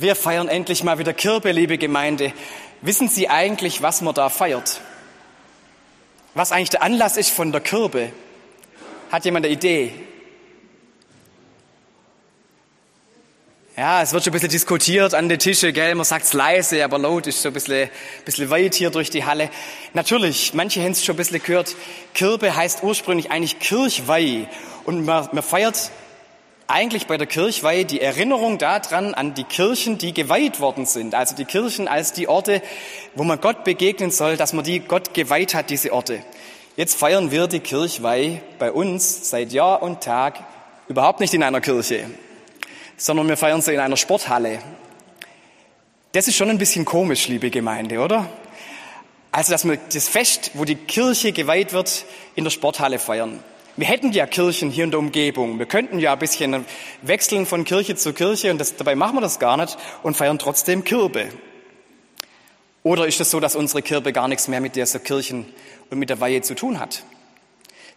Wir feiern endlich mal wieder Kirbe, liebe Gemeinde. Wissen Sie eigentlich, was man da feiert? Was eigentlich der Anlass ist von der Kirbe? Hat jemand eine Idee? Ja, es wird schon ein bisschen diskutiert an den Tischen, gell? Man sagt's leise, aber laut ist so ein bisschen, ein bisschen weit hier durch die Halle. Natürlich, manche haben es schon ein bisschen gehört. Kirbe heißt ursprünglich eigentlich Kirchweih. Und man, man feiert eigentlich bei der Kirchweihe die Erinnerung daran an die Kirchen, die geweiht worden sind. Also die Kirchen als die Orte, wo man Gott begegnen soll, dass man die Gott geweiht hat, diese Orte. Jetzt feiern wir die Kirchweih bei uns seit Jahr und Tag überhaupt nicht in einer Kirche, sondern wir feiern sie in einer Sporthalle. Das ist schon ein bisschen komisch, liebe Gemeinde, oder? Also, dass wir das Fest, wo die Kirche geweiht wird, in der Sporthalle feiern. Wir hätten ja Kirchen hier in der Umgebung. Wir könnten ja ein bisschen wechseln von Kirche zu Kirche und das, dabei machen wir das gar nicht und feiern trotzdem Kirbe. Oder ist es so, dass unsere Kirbe gar nichts mehr mit dieser Kirchen und mit der Weihe zu tun hat?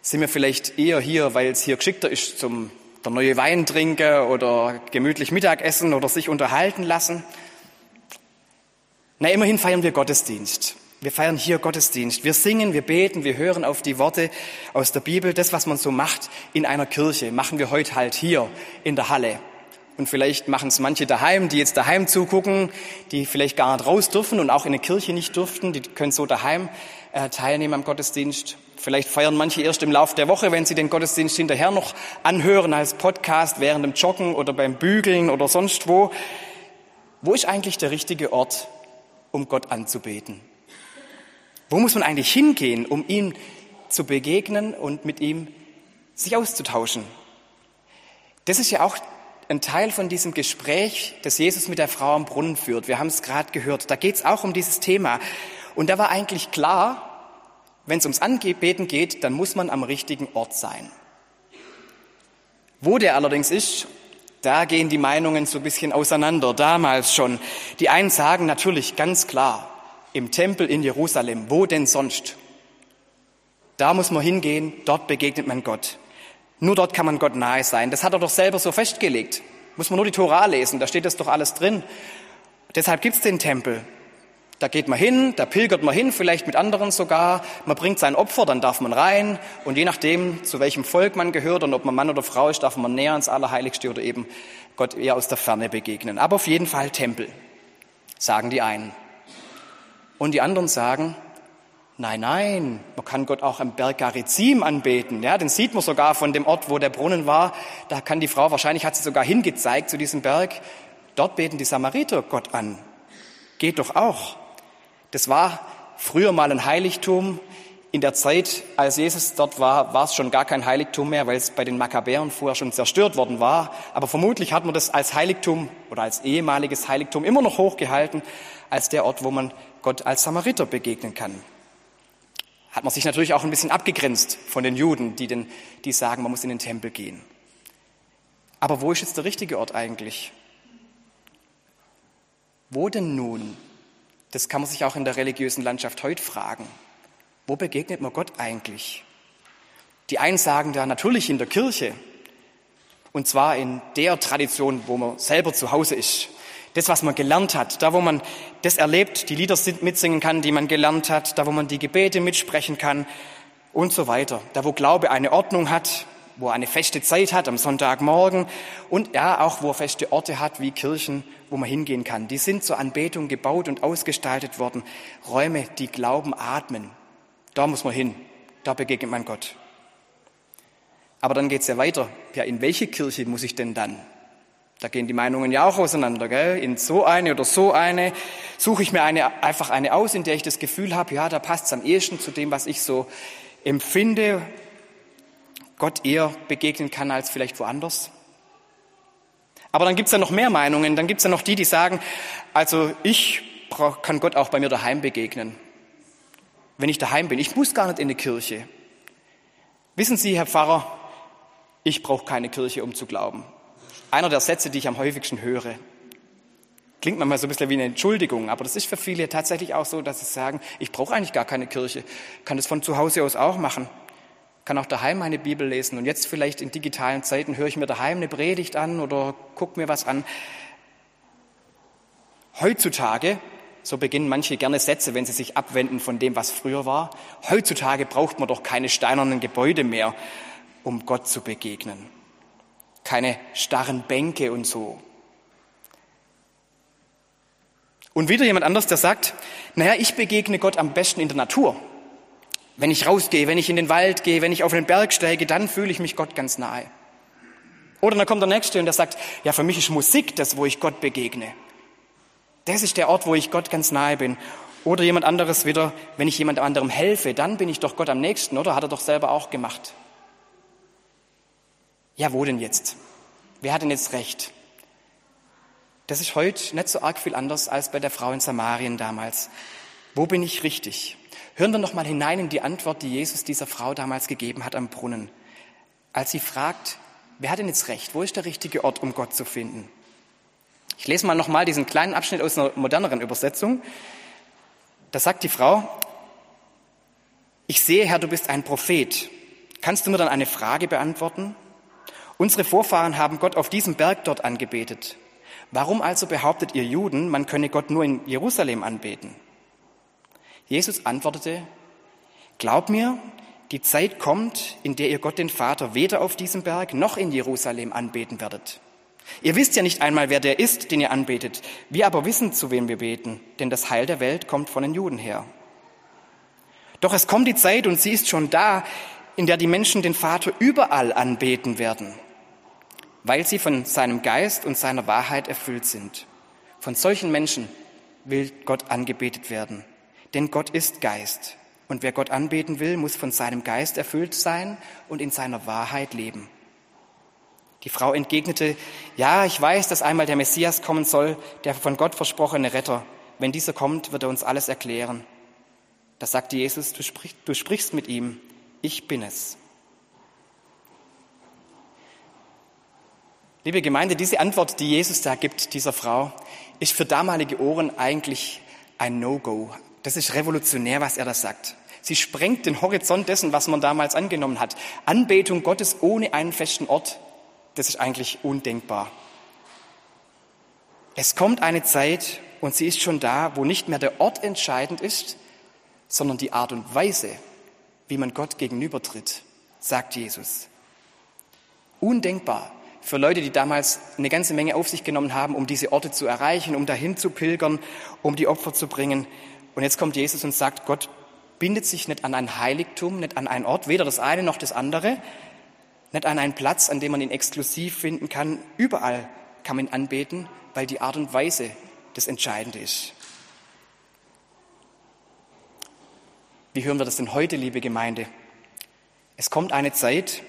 Sind wir vielleicht eher hier, weil es hier geschickter ist zum der neue Wein trinken oder gemütlich Mittagessen oder sich unterhalten lassen? Na, immerhin feiern wir Gottesdienst. Wir feiern hier Gottesdienst. Wir singen, wir beten, wir hören auf die Worte aus der Bibel. Das, was man so macht in einer Kirche, machen wir heute halt hier in der Halle. Und vielleicht machen es manche daheim, die jetzt daheim zugucken, die vielleicht gar nicht raus dürfen und auch in der Kirche nicht durften. Die können so daheim äh, teilnehmen am Gottesdienst. Vielleicht feiern manche erst im Laufe der Woche, wenn sie den Gottesdienst hinterher noch anhören als Podcast während dem Joggen oder beim Bügeln oder sonst wo. Wo ist eigentlich der richtige Ort, um Gott anzubeten? Wo muss man eigentlich hingehen, um ihm zu begegnen und mit ihm sich auszutauschen? Das ist ja auch ein Teil von diesem Gespräch, das Jesus mit der Frau am Brunnen führt. Wir haben es gerade gehört. Da geht es auch um dieses Thema. Und da war eigentlich klar, wenn es ums Anbeten geht, dann muss man am richtigen Ort sein. Wo der allerdings ist, da gehen die Meinungen so ein bisschen auseinander, damals schon. Die einen sagen natürlich ganz klar, im Tempel in Jerusalem. Wo denn sonst? Da muss man hingehen, dort begegnet man Gott. Nur dort kann man Gott nahe sein. Das hat er doch selber so festgelegt. Muss man nur die Tora lesen, da steht das doch alles drin. Deshalb gibt's den Tempel. Da geht man hin, da pilgert man hin, vielleicht mit anderen sogar. Man bringt sein Opfer, dann darf man rein. Und je nachdem, zu welchem Volk man gehört und ob man Mann oder Frau ist, darf man näher ins Allerheiligste oder eben Gott eher aus der Ferne begegnen. Aber auf jeden Fall Tempel, sagen die einen. Und die anderen sagen, nein, nein, man kann Gott auch am Berg Garizim anbeten. Ja, den sieht man sogar von dem Ort, wo der Brunnen war. Da kann die Frau, wahrscheinlich hat sie sogar hingezeigt zu diesem Berg. Dort beten die Samariter Gott an. Geht doch auch. Das war früher mal ein Heiligtum. In der Zeit, als Jesus dort war, war es schon gar kein Heiligtum mehr, weil es bei den Makkabäern vorher schon zerstört worden war. Aber vermutlich hat man das als Heiligtum oder als ehemaliges Heiligtum immer noch hochgehalten, als der Ort, wo man Gott als Samariter begegnen kann. Hat man sich natürlich auch ein bisschen abgegrenzt von den Juden, die, den, die sagen, man muss in den Tempel gehen. Aber wo ist jetzt der richtige Ort eigentlich? Wo denn nun? Das kann man sich auch in der religiösen Landschaft heute fragen. Wo begegnet man Gott eigentlich? Die einen sagen da natürlich in der Kirche. Und zwar in der Tradition, wo man selber zu Hause ist das, was man gelernt hat, da, wo man das erlebt, die Lieder mitsingen kann, die man gelernt hat, da, wo man die Gebete mitsprechen kann und so weiter. Da, wo Glaube eine Ordnung hat, wo er eine feste Zeit hat am Sonntagmorgen und ja, auch wo er feste Orte hat wie Kirchen, wo man hingehen kann. Die sind zur Anbetung gebaut und ausgestaltet worden. Räume, die Glauben atmen. Da muss man hin. Da begegnet man Gott. Aber dann geht's ja weiter. Ja, in welche Kirche muss ich denn dann? Da gehen die Meinungen ja auch auseinander. Gell? In so eine oder so eine suche ich mir eine, einfach eine aus, in der ich das Gefühl habe, ja, da passt es am ehesten zu dem, was ich so empfinde, Gott eher begegnen kann als vielleicht woanders. Aber dann gibt es ja noch mehr Meinungen. Dann gibt es ja noch die, die sagen, also ich kann Gott auch bei mir daheim begegnen. Wenn ich daheim bin. Ich muss gar nicht in die Kirche. Wissen Sie, Herr Pfarrer, ich brauche keine Kirche, um zu glauben einer der Sätze, die ich am häufigsten höre. Klingt manchmal so ein bisschen wie eine Entschuldigung, aber das ist für viele tatsächlich auch so, dass sie sagen, ich brauche eigentlich gar keine Kirche, kann das von zu Hause aus auch machen, kann auch daheim meine Bibel lesen und jetzt vielleicht in digitalen Zeiten höre ich mir daheim eine Predigt an oder gucke mir was an. Heutzutage, so beginnen manche gerne Sätze, wenn sie sich abwenden von dem, was früher war, heutzutage braucht man doch keine steinernen Gebäude mehr, um Gott zu begegnen. Keine starren Bänke und so. Und wieder jemand anders, der sagt, naja, ich begegne Gott am besten in der Natur. Wenn ich rausgehe, wenn ich in den Wald gehe, wenn ich auf den Berg steige, dann fühle ich mich Gott ganz nahe. Oder dann kommt der Nächste und der sagt, ja, für mich ist Musik das, wo ich Gott begegne. Das ist der Ort, wo ich Gott ganz nahe bin. Oder jemand anderes wieder, wenn ich jemand anderem helfe, dann bin ich doch Gott am nächsten, oder? Hat er doch selber auch gemacht. Ja, wo denn jetzt? Wer hat denn jetzt recht? Das ist heute nicht so arg viel anders als bei der Frau in Samarien damals. Wo bin ich richtig? Hören wir noch mal hinein in die Antwort, die Jesus dieser Frau damals gegeben hat am Brunnen, als sie fragt, wer hat denn jetzt recht? Wo ist der richtige Ort, um Gott zu finden? Ich lese mal noch mal diesen kleinen Abschnitt aus einer moderneren Übersetzung. Da sagt die Frau: Ich sehe, Herr, du bist ein Prophet. Kannst du mir dann eine Frage beantworten? Unsere Vorfahren haben Gott auf diesem Berg dort angebetet. Warum also behauptet ihr Juden, man könne Gott nur in Jerusalem anbeten? Jesus antwortete, Glaub mir, die Zeit kommt, in der ihr Gott den Vater weder auf diesem Berg noch in Jerusalem anbeten werdet. Ihr wisst ja nicht einmal, wer der ist, den ihr anbetet. Wir aber wissen, zu wem wir beten, denn das Heil der Welt kommt von den Juden her. Doch es kommt die Zeit, und sie ist schon da, in der die Menschen den Vater überall anbeten werden weil sie von seinem Geist und seiner Wahrheit erfüllt sind. Von solchen Menschen will Gott angebetet werden. Denn Gott ist Geist. Und wer Gott anbeten will, muss von seinem Geist erfüllt sein und in seiner Wahrheit leben. Die Frau entgegnete, ja, ich weiß, dass einmal der Messias kommen soll, der von Gott versprochene Retter. Wenn dieser kommt, wird er uns alles erklären. Da sagte Jesus, du, sprich, du sprichst mit ihm, ich bin es. Liebe Gemeinde, diese Antwort, die Jesus da gibt, dieser Frau, ist für damalige Ohren eigentlich ein No-Go. Das ist revolutionär, was er da sagt. Sie sprengt den Horizont dessen, was man damals angenommen hat. Anbetung Gottes ohne einen festen Ort, das ist eigentlich undenkbar. Es kommt eine Zeit, und sie ist schon da, wo nicht mehr der Ort entscheidend ist, sondern die Art und Weise, wie man Gott gegenübertritt, sagt Jesus. Undenkbar für Leute, die damals eine ganze Menge auf sich genommen haben, um diese Orte zu erreichen, um dahin zu pilgern, um die Opfer zu bringen. Und jetzt kommt Jesus und sagt, Gott bindet sich nicht an ein Heiligtum, nicht an einen Ort, weder das eine noch das andere, nicht an einen Platz, an dem man ihn exklusiv finden kann. Überall kann man ihn anbeten, weil die Art und Weise das Entscheidende ist. Wie hören wir das denn heute, liebe Gemeinde? Es kommt eine Zeit,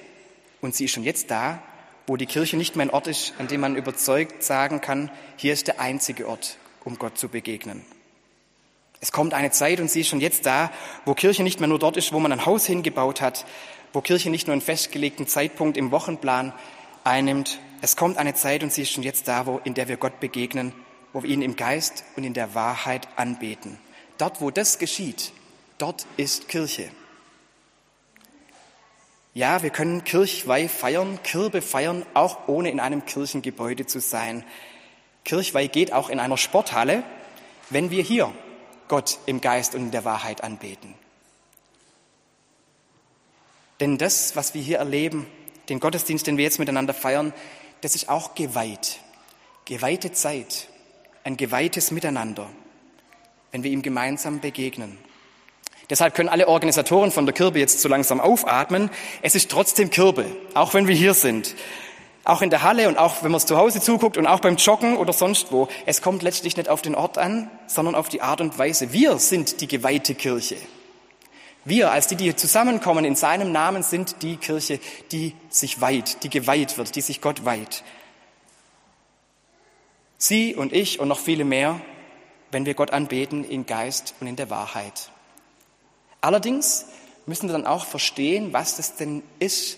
und sie ist schon jetzt da, wo die Kirche nicht mehr ein Ort ist, an dem man überzeugt sagen kann, hier ist der einzige Ort, um Gott zu begegnen. Es kommt eine Zeit, und sie ist schon jetzt da, wo Kirche nicht mehr nur dort ist, wo man ein Haus hingebaut hat, wo Kirche nicht nur einen festgelegten Zeitpunkt im Wochenplan einnimmt. Es kommt eine Zeit, und sie ist schon jetzt da, wo, in der wir Gott begegnen, wo wir ihn im Geist und in der Wahrheit anbeten. Dort, wo das geschieht, dort ist Kirche. Ja, wir können Kirchweih feiern, Kirbe feiern, auch ohne in einem Kirchengebäude zu sein. Kirchweih geht auch in einer Sporthalle, wenn wir hier Gott im Geist und in der Wahrheit anbeten. Denn das, was wir hier erleben, den Gottesdienst, den wir jetzt miteinander feiern, das ist auch geweiht. Geweihte Zeit, ein geweihtes Miteinander, wenn wir ihm gemeinsam begegnen. Deshalb können alle Organisatoren von der Kirbe jetzt so langsam aufatmen. Es ist trotzdem Kirbe, auch wenn wir hier sind. Auch in der Halle und auch wenn man es zu Hause zuguckt und auch beim Joggen oder sonst wo. Es kommt letztlich nicht auf den Ort an, sondern auf die Art und Weise. Wir sind die geweihte Kirche. Wir als die, die zusammenkommen in seinem Namen, sind die Kirche, die sich weiht, die geweiht wird, die sich Gott weiht. Sie und ich und noch viele mehr, wenn wir Gott anbeten in Geist und in der Wahrheit. Allerdings müssen wir dann auch verstehen, was das denn ist,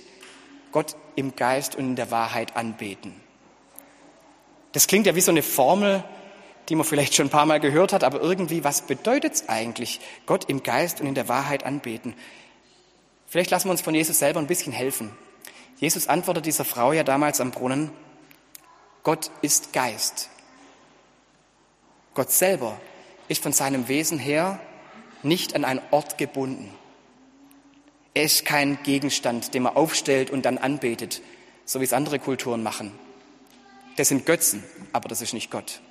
Gott im Geist und in der Wahrheit anbeten. Das klingt ja wie so eine Formel, die man vielleicht schon ein paar Mal gehört hat, aber irgendwie, was bedeutet es eigentlich, Gott im Geist und in der Wahrheit anbeten? Vielleicht lassen wir uns von Jesus selber ein bisschen helfen. Jesus antwortet dieser Frau ja damals am Brunnen, Gott ist Geist. Gott selber ist von seinem Wesen her nicht an einen Ort gebunden. Er ist kein Gegenstand, den man aufstellt und dann anbetet, so wie es andere Kulturen machen. Das sind Götzen, aber das ist nicht Gott.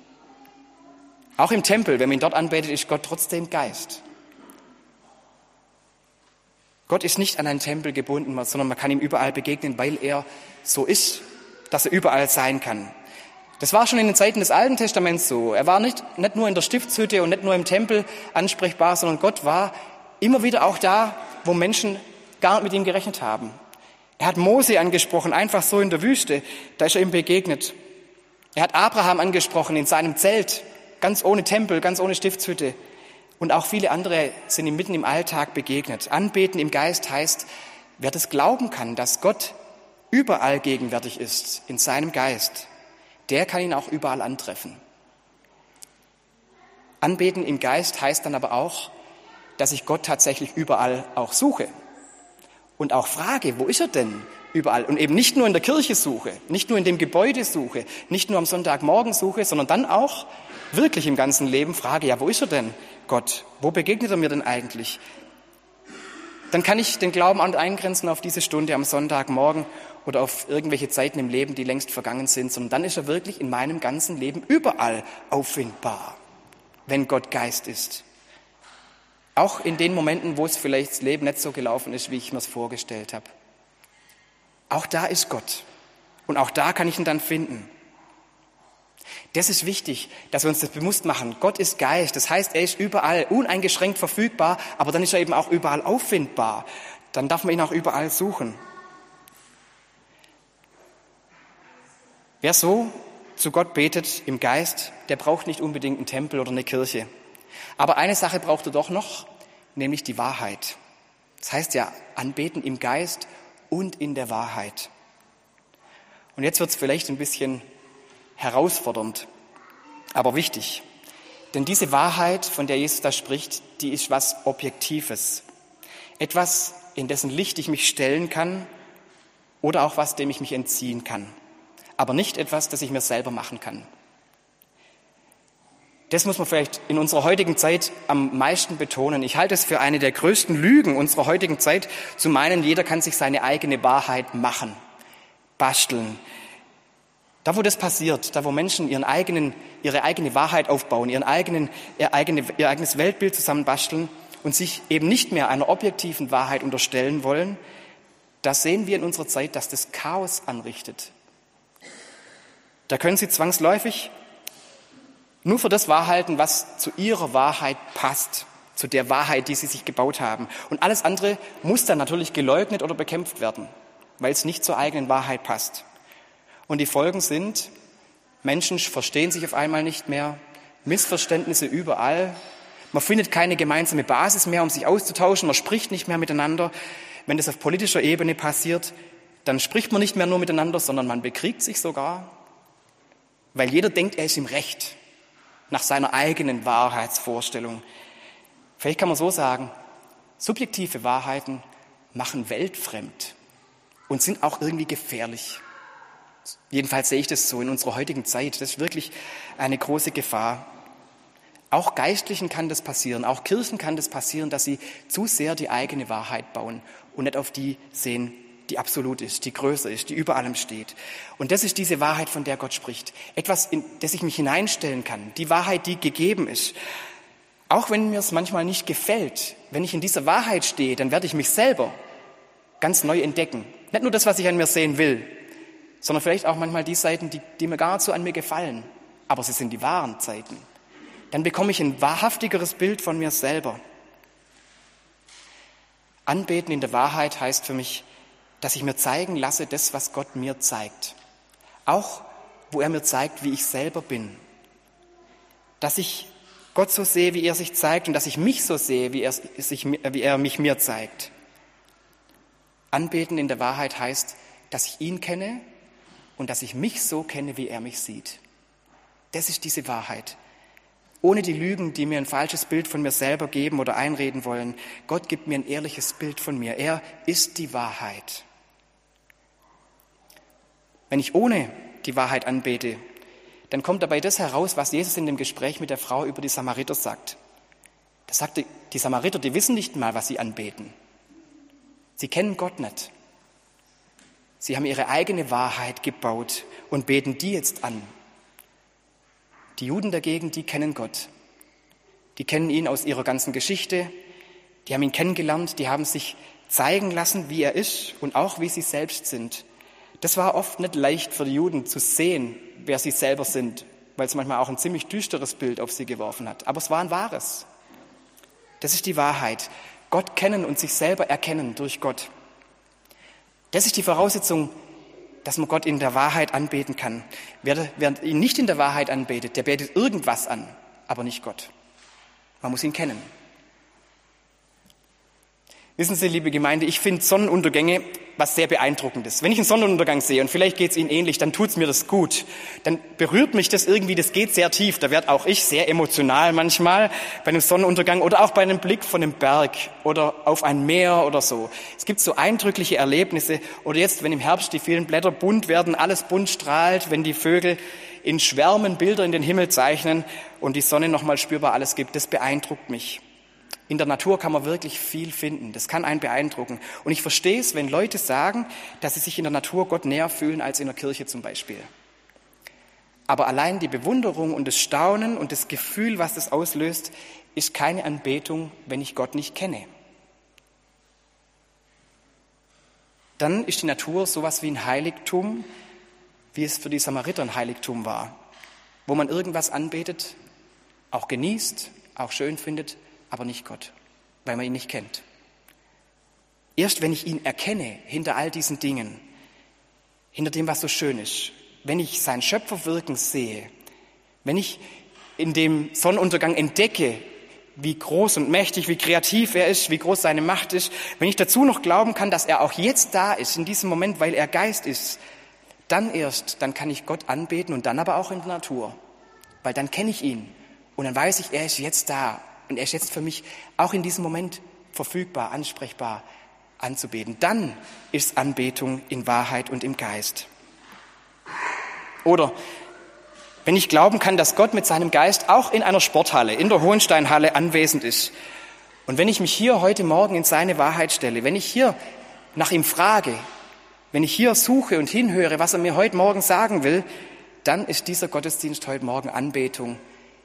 Auch im Tempel, wenn man ihn dort anbetet, ist Gott trotzdem Geist. Gott ist nicht an einen Tempel gebunden, sondern man kann ihm überall begegnen, weil er so ist, dass er überall sein kann. Das war schon in den Zeiten des Alten Testaments so. Er war nicht, nicht nur in der Stiftshütte und nicht nur im Tempel ansprechbar, sondern Gott war immer wieder auch da, wo Menschen gar nicht mit ihm gerechnet haben. Er hat Mose angesprochen, einfach so in der Wüste, da ist er ihm begegnet. Er hat Abraham angesprochen in seinem Zelt, ganz ohne Tempel, ganz ohne Stiftshütte. Und auch viele andere sind ihm mitten im Alltag begegnet. Anbeten im Geist heißt, wer das glauben kann, dass Gott überall gegenwärtig ist, in seinem Geist, der kann ihn auch überall antreffen. Anbeten im Geist heißt dann aber auch, dass ich Gott tatsächlich überall auch suche und auch frage, wo ist er denn überall? Und eben nicht nur in der Kirche suche, nicht nur in dem Gebäude suche, nicht nur am Sonntagmorgen suche, sondern dann auch wirklich im ganzen Leben frage, ja, wo ist er denn, Gott? Wo begegnet er mir denn eigentlich? Dann kann ich den Glauben eingrenzen auf diese Stunde am Sonntagmorgen oder auf irgendwelche Zeiten im Leben, die längst vergangen sind, sondern dann ist er wirklich in meinem ganzen Leben überall auffindbar, wenn Gott Geist ist. Auch in den Momenten, wo es vielleicht das Leben nicht so gelaufen ist, wie ich mir es vorgestellt habe. Auch da ist Gott. Und auch da kann ich ihn dann finden. Das ist wichtig, dass wir uns das bewusst machen. Gott ist Geist, das heißt, er ist überall uneingeschränkt verfügbar, aber dann ist er eben auch überall auffindbar. Dann darf man ihn auch überall suchen. Wer so zu Gott betet im Geist, der braucht nicht unbedingt einen Tempel oder eine Kirche. Aber eine Sache braucht er doch noch, nämlich die Wahrheit. Das heißt ja, anbeten im Geist und in der Wahrheit. Und jetzt wird es vielleicht ein bisschen herausfordernd, aber wichtig. Denn diese Wahrheit, von der Jesus da spricht, die ist was Objektives. Etwas, in dessen Licht ich mich stellen kann oder auch was, dem ich mich entziehen kann. Aber nicht etwas, das ich mir selber machen kann. Das muss man vielleicht in unserer heutigen Zeit am meisten betonen. Ich halte es für eine der größten Lügen unserer heutigen Zeit, zu meinen, jeder kann sich seine eigene Wahrheit machen, basteln, da, wo das passiert, da, wo Menschen ihren eigenen, ihre eigene Wahrheit aufbauen, ihren eigenen, ihr, eigene, ihr eigenes Weltbild zusammenbasteln und sich eben nicht mehr einer objektiven Wahrheit unterstellen wollen, da sehen wir in unserer Zeit, dass das Chaos anrichtet. Da können sie zwangsläufig nur für das wahrhalten, was zu ihrer Wahrheit passt, zu der Wahrheit, die sie sich gebaut haben. Und alles andere muss dann natürlich geleugnet oder bekämpft werden, weil es nicht zur eigenen Wahrheit passt. Und die Folgen sind, Menschen verstehen sich auf einmal nicht mehr, Missverständnisse überall, man findet keine gemeinsame Basis mehr, um sich auszutauschen, man spricht nicht mehr miteinander. Wenn das auf politischer Ebene passiert, dann spricht man nicht mehr nur miteinander, sondern man bekriegt sich sogar, weil jeder denkt, er ist im Recht, nach seiner eigenen Wahrheitsvorstellung. Vielleicht kann man so sagen, subjektive Wahrheiten machen weltfremd und sind auch irgendwie gefährlich. Jedenfalls sehe ich das so in unserer heutigen Zeit. Das ist wirklich eine große Gefahr. Auch Geistlichen kann das passieren, auch Kirchen kann das passieren, dass sie zu sehr die eigene Wahrheit bauen und nicht auf die sehen, die absolut ist, die größer ist, die über allem steht. Und das ist diese Wahrheit, von der Gott spricht. Etwas, in das ich mich hineinstellen kann. Die Wahrheit, die gegeben ist. Auch wenn mir es manchmal nicht gefällt, wenn ich in dieser Wahrheit stehe, dann werde ich mich selber ganz neu entdecken. Nicht nur das, was ich an mir sehen will, sondern vielleicht auch manchmal die Seiten, die, die mir gar nicht so an mir gefallen, aber sie sind die wahren Zeiten. Dann bekomme ich ein wahrhaftigeres Bild von mir selber. Anbeten in der Wahrheit heißt für mich, dass ich mir zeigen lasse, das, was Gott mir zeigt. Auch wo er mir zeigt, wie ich selber bin. Dass ich Gott so sehe, wie er sich zeigt und dass ich mich so sehe, wie er, sich, wie er mich mir zeigt. Anbeten in der Wahrheit heißt, dass ich ihn kenne und dass ich mich so kenne, wie er mich sieht. Das ist diese Wahrheit. Ohne die Lügen, die mir ein falsches Bild von mir selber geben oder einreden wollen. Gott gibt mir ein ehrliches Bild von mir. Er ist die Wahrheit. Wenn ich ohne die Wahrheit anbete, dann kommt dabei das heraus, was Jesus in dem Gespräch mit der Frau über die Samariter sagt. Da sagte, die Samariter, die wissen nicht mal, was sie anbeten. Sie kennen Gott nicht. Sie haben ihre eigene Wahrheit gebaut und beten die jetzt an. Die Juden dagegen, die kennen Gott. Die kennen ihn aus ihrer ganzen Geschichte. Die haben ihn kennengelernt. Die haben sich zeigen lassen, wie er ist und auch wie sie selbst sind. Das war oft nicht leicht für die Juden zu sehen, wer sie selber sind, weil es manchmal auch ein ziemlich düsteres Bild auf sie geworfen hat. Aber es war ein wahres. Das ist die Wahrheit. Gott kennen und sich selber erkennen durch Gott. Das ist die Voraussetzung, dass man Gott in der Wahrheit anbeten kann. Wer, wer ihn nicht in der Wahrheit anbetet, der betet irgendwas an, aber nicht Gott. Man muss ihn kennen. Wissen Sie, liebe Gemeinde, ich finde Sonnenuntergänge was sehr beeindruckendes. Wenn ich einen Sonnenuntergang sehe, und vielleicht geht es Ihnen ähnlich, dann tut es mir das gut. Dann berührt mich das irgendwie, das geht sehr tief. Da werde auch ich sehr emotional manchmal bei einem Sonnenuntergang oder auch bei einem Blick von einem Berg oder auf ein Meer oder so. Es gibt so eindrückliche Erlebnisse. Oder jetzt, wenn im Herbst die vielen Blätter bunt werden, alles bunt strahlt, wenn die Vögel in Schwärmen Bilder in den Himmel zeichnen und die Sonne nochmal spürbar alles gibt, das beeindruckt mich. In der Natur kann man wirklich viel finden. Das kann einen beeindrucken. Und ich verstehe es, wenn Leute sagen, dass sie sich in der Natur Gott näher fühlen als in der Kirche zum Beispiel. Aber allein die Bewunderung und das Staunen und das Gefühl, was das auslöst, ist keine Anbetung, wenn ich Gott nicht kenne. Dann ist die Natur sowas wie ein Heiligtum, wie es für die Samariter ein Heiligtum war, wo man irgendwas anbetet, auch genießt, auch schön findet, aber nicht Gott, weil man ihn nicht kennt. Erst wenn ich ihn erkenne hinter all diesen Dingen, hinter dem, was so schön ist, wenn ich sein Schöpferwirken sehe, wenn ich in dem Sonnenuntergang entdecke, wie groß und mächtig, wie kreativ er ist, wie groß seine Macht ist, wenn ich dazu noch glauben kann, dass er auch jetzt da ist, in diesem Moment, weil er Geist ist, dann erst, dann kann ich Gott anbeten und dann aber auch in der Natur, weil dann kenne ich ihn und dann weiß ich, er ist jetzt da und er ist jetzt für mich auch in diesem Moment verfügbar, ansprechbar anzubeten. Dann ist Anbetung in Wahrheit und im Geist. Oder wenn ich glauben kann, dass Gott mit seinem Geist auch in einer Sporthalle, in der Hohensteinhalle anwesend ist. Und wenn ich mich hier heute Morgen in seine Wahrheit stelle, wenn ich hier nach ihm frage, wenn ich hier suche und hinhöre, was er mir heute Morgen sagen will, dann ist dieser Gottesdienst heute Morgen Anbetung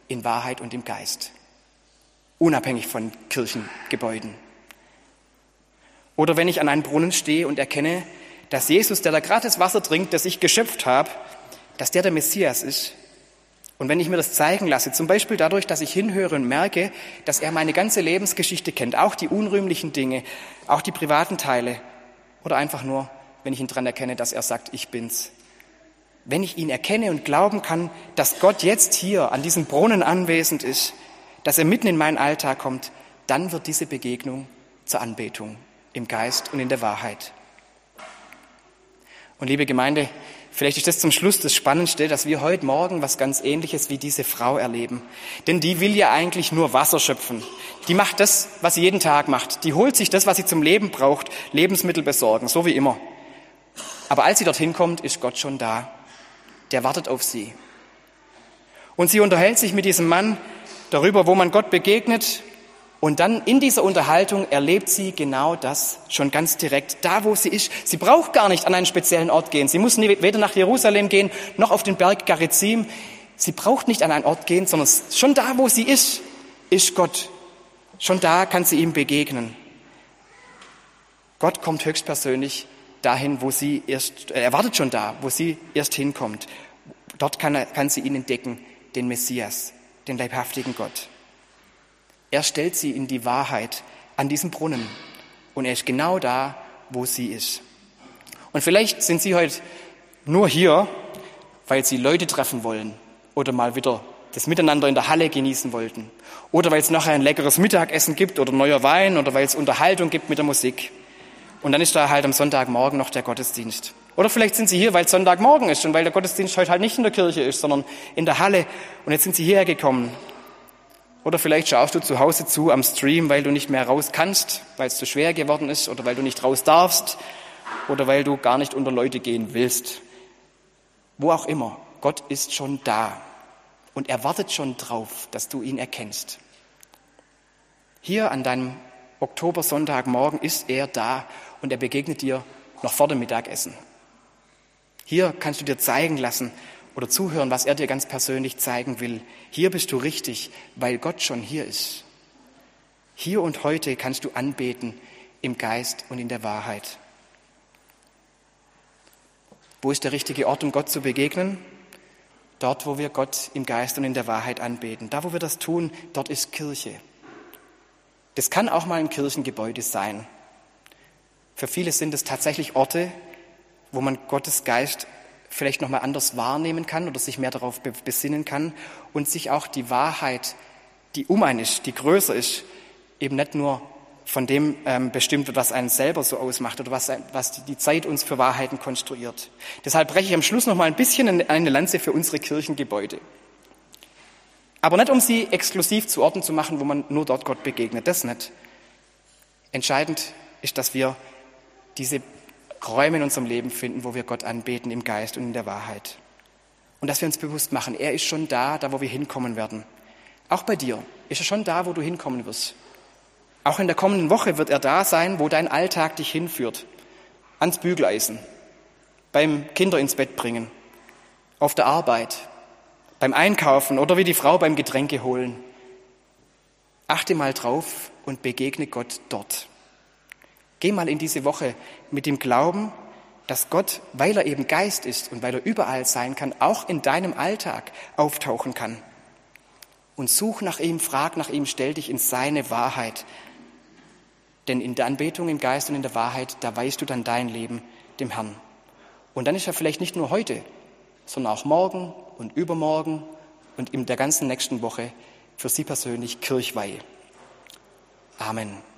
in Wahrheit und im Geist unabhängig von Kirchengebäuden. Oder wenn ich an einem Brunnen stehe und erkenne, dass Jesus, der da gerade das Wasser trinkt, das ich geschöpft habe, dass der der Messias ist. Und wenn ich mir das zeigen lasse, zum Beispiel dadurch, dass ich hinhöre und merke, dass er meine ganze Lebensgeschichte kennt, auch die unrühmlichen Dinge, auch die privaten Teile, oder einfach nur, wenn ich ihn dran erkenne, dass er sagt, ich bin's. Wenn ich ihn erkenne und glauben kann, dass Gott jetzt hier an diesem Brunnen anwesend ist, dass er mitten in meinen Alltag kommt, dann wird diese Begegnung zur Anbetung im Geist und in der Wahrheit. Und liebe Gemeinde, vielleicht ist das zum Schluss das Spannendste, dass wir heute Morgen was ganz Ähnliches wie diese Frau erleben. Denn die will ja eigentlich nur Wasser schöpfen. Die macht das, was sie jeden Tag macht. Die holt sich das, was sie zum Leben braucht, Lebensmittel besorgen, so wie immer. Aber als sie dorthin kommt, ist Gott schon da. Der wartet auf sie. Und sie unterhält sich mit diesem Mann, darüber, wo man Gott begegnet. Und dann in dieser Unterhaltung erlebt sie genau das schon ganz direkt, da wo sie ist. Sie braucht gar nicht an einen speziellen Ort gehen. Sie muss weder nach Jerusalem gehen, noch auf den Berg Garizim. Sie braucht nicht an einen Ort gehen, sondern schon da, wo sie ist, ist Gott. Schon da kann sie ihm begegnen. Gott kommt höchstpersönlich dahin, wo sie erst, äh, er wartet schon da, wo sie erst hinkommt. Dort kann, er, kann sie ihn entdecken, den Messias den leibhaftigen Gott. Er stellt sie in die Wahrheit an diesem Brunnen und er ist genau da, wo sie ist. Und vielleicht sind Sie heute nur hier, weil Sie Leute treffen wollen oder mal wieder das Miteinander in der Halle genießen wollten oder weil es nachher ein leckeres Mittagessen gibt oder neuer Wein oder weil es Unterhaltung gibt mit der Musik. Und dann ist da halt am Sonntagmorgen noch der Gottesdienst. Oder vielleicht sind Sie hier, weil es Sonntagmorgen ist und weil der Gottesdienst heute halt nicht in der Kirche ist, sondern in der Halle. Und jetzt sind Sie hierher gekommen. Oder vielleicht schaust du zu Hause zu am Stream, weil du nicht mehr raus kannst, weil es zu schwer geworden ist oder weil du nicht raus darfst oder weil du gar nicht unter Leute gehen willst. Wo auch immer. Gott ist schon da und er wartet schon drauf, dass du ihn erkennst. Hier an deinem Oktobersonntagmorgen ist er da und er begegnet dir noch vor dem Mittagessen. Hier kannst du dir zeigen lassen oder zuhören, was er dir ganz persönlich zeigen will. Hier bist du richtig, weil Gott schon hier ist. Hier und heute kannst du anbeten im Geist und in der Wahrheit. Wo ist der richtige Ort, um Gott zu begegnen? Dort, wo wir Gott im Geist und in der Wahrheit anbeten. Da, wo wir das tun, dort ist Kirche. Das kann auch mal ein Kirchengebäude sein. Für viele sind es tatsächlich Orte, wo man Gottes Geist vielleicht noch mal anders wahrnehmen kann oder sich mehr darauf besinnen kann und sich auch die Wahrheit, die um einen ist, die größer ist, eben nicht nur von dem ähm, bestimmt wird, was einen selber so ausmacht oder was, was die Zeit uns für Wahrheiten konstruiert. Deshalb breche ich am Schluss noch mal ein bisschen eine Lanze für unsere Kirchengebäude. Aber nicht, um sie exklusiv zu Orten zu machen, wo man nur dort Gott begegnet. Das nicht. Entscheidend ist, dass wir diese Räume in unserem Leben finden, wo wir Gott anbeten im Geist und in der Wahrheit. Und dass wir uns bewusst machen, er ist schon da, da wo wir hinkommen werden. Auch bei dir ist er schon da, wo du hinkommen wirst. Auch in der kommenden Woche wird er da sein, wo dein Alltag dich hinführt. Ans Bügeleisen, beim Kinder ins Bett bringen, auf der Arbeit, beim Einkaufen oder wie die Frau beim Getränke holen. Achte mal drauf und begegne Gott dort. Geh mal in diese Woche mit dem Glauben, dass Gott, weil er eben Geist ist und weil er überall sein kann, auch in deinem Alltag auftauchen kann. Und such nach ihm, frag nach ihm, stell dich in seine Wahrheit. Denn in der Anbetung im Geist und in der Wahrheit, da weißt du dann dein Leben dem Herrn. Und dann ist er vielleicht nicht nur heute, sondern auch morgen und übermorgen und in der ganzen nächsten Woche für Sie persönlich Kirchweih. Amen.